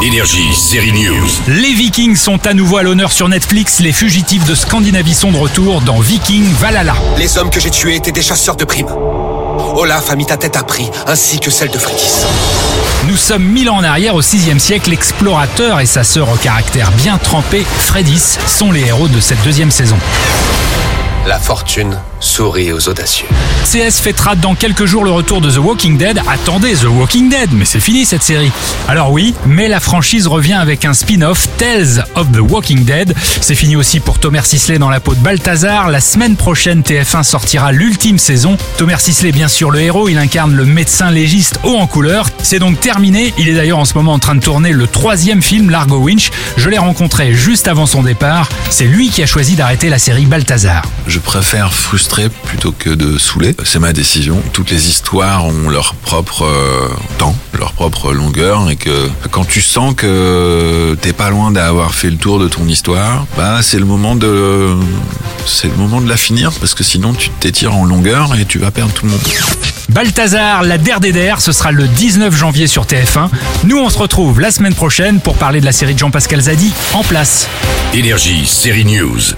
Énergie, série News. Les Vikings sont à nouveau à l'honneur sur Netflix. Les fugitifs de Scandinavie sont de retour dans Viking Valhalla. Les hommes que j'ai tués étaient des chasseurs de primes. Olaf a mis ta tête à prix, ainsi que celle de Frédis. Nous sommes mille ans en arrière, au 6 siècle, l'explorateur et sa sœur au caractère bien trempé, Fredis, sont les héros de cette deuxième saison. La fortune sourit aux audacieux. CS fêtera dans quelques jours le retour de The Walking Dead. Attendez, The Walking Dead, mais c'est fini cette série. Alors oui, mais la franchise revient avec un spin-off, Tales of the Walking Dead. C'est fini aussi pour Thomas Sisley dans la peau de Balthazar. La semaine prochaine, TF1 sortira l'ultime saison. Thomas Sisley, bien sûr, le héros, il incarne le médecin légiste haut en couleur. C'est donc terminé. Il est d'ailleurs en ce moment en train de tourner le troisième film, Largo Winch. Je l'ai rencontré juste avant son départ. C'est lui qui a choisi d'arrêter la série Balthazar. Je préfère frustrer plutôt que de saouler. C'est ma décision. Toutes les histoires ont leur propre euh, temps, leur propre longueur et que quand tu sens que t'es pas loin d'avoir fait le tour de ton histoire, bah c'est le moment de c'est le moment de la finir parce que sinon tu t'étires en longueur et tu vas perdre tout le monde. Balthazar, la der des der, ce sera le 19 janvier sur TF1. Nous, on se retrouve la semaine prochaine pour parler de la série de Jean-Pascal Zadi en place. Énergie, série News.